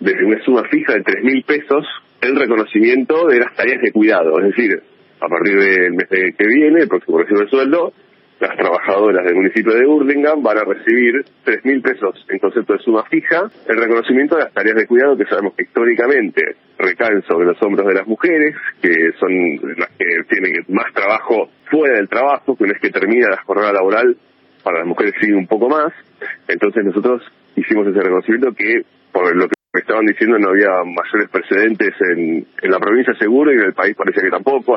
desde una suma fija de tres mil pesos el reconocimiento de las tareas de cuidado. Es decir, a partir del mes que viene, el próximo recibo de sueldo, las trabajadoras del municipio de Hurlingham van a recibir tres mil pesos en concepto de suma fija, el reconocimiento de las tareas de cuidado que sabemos que históricamente recaen sobre los hombros de las mujeres, que son las que tienen más trabajo fuera del trabajo, que una vez que termina la jornada laboral, para las mujeres sigue un poco más. Entonces nosotros hicimos ese reconocimiento que, por lo que me estaban diciendo, no había mayores precedentes en, en la provincia seguro y en el país parece que tampoco.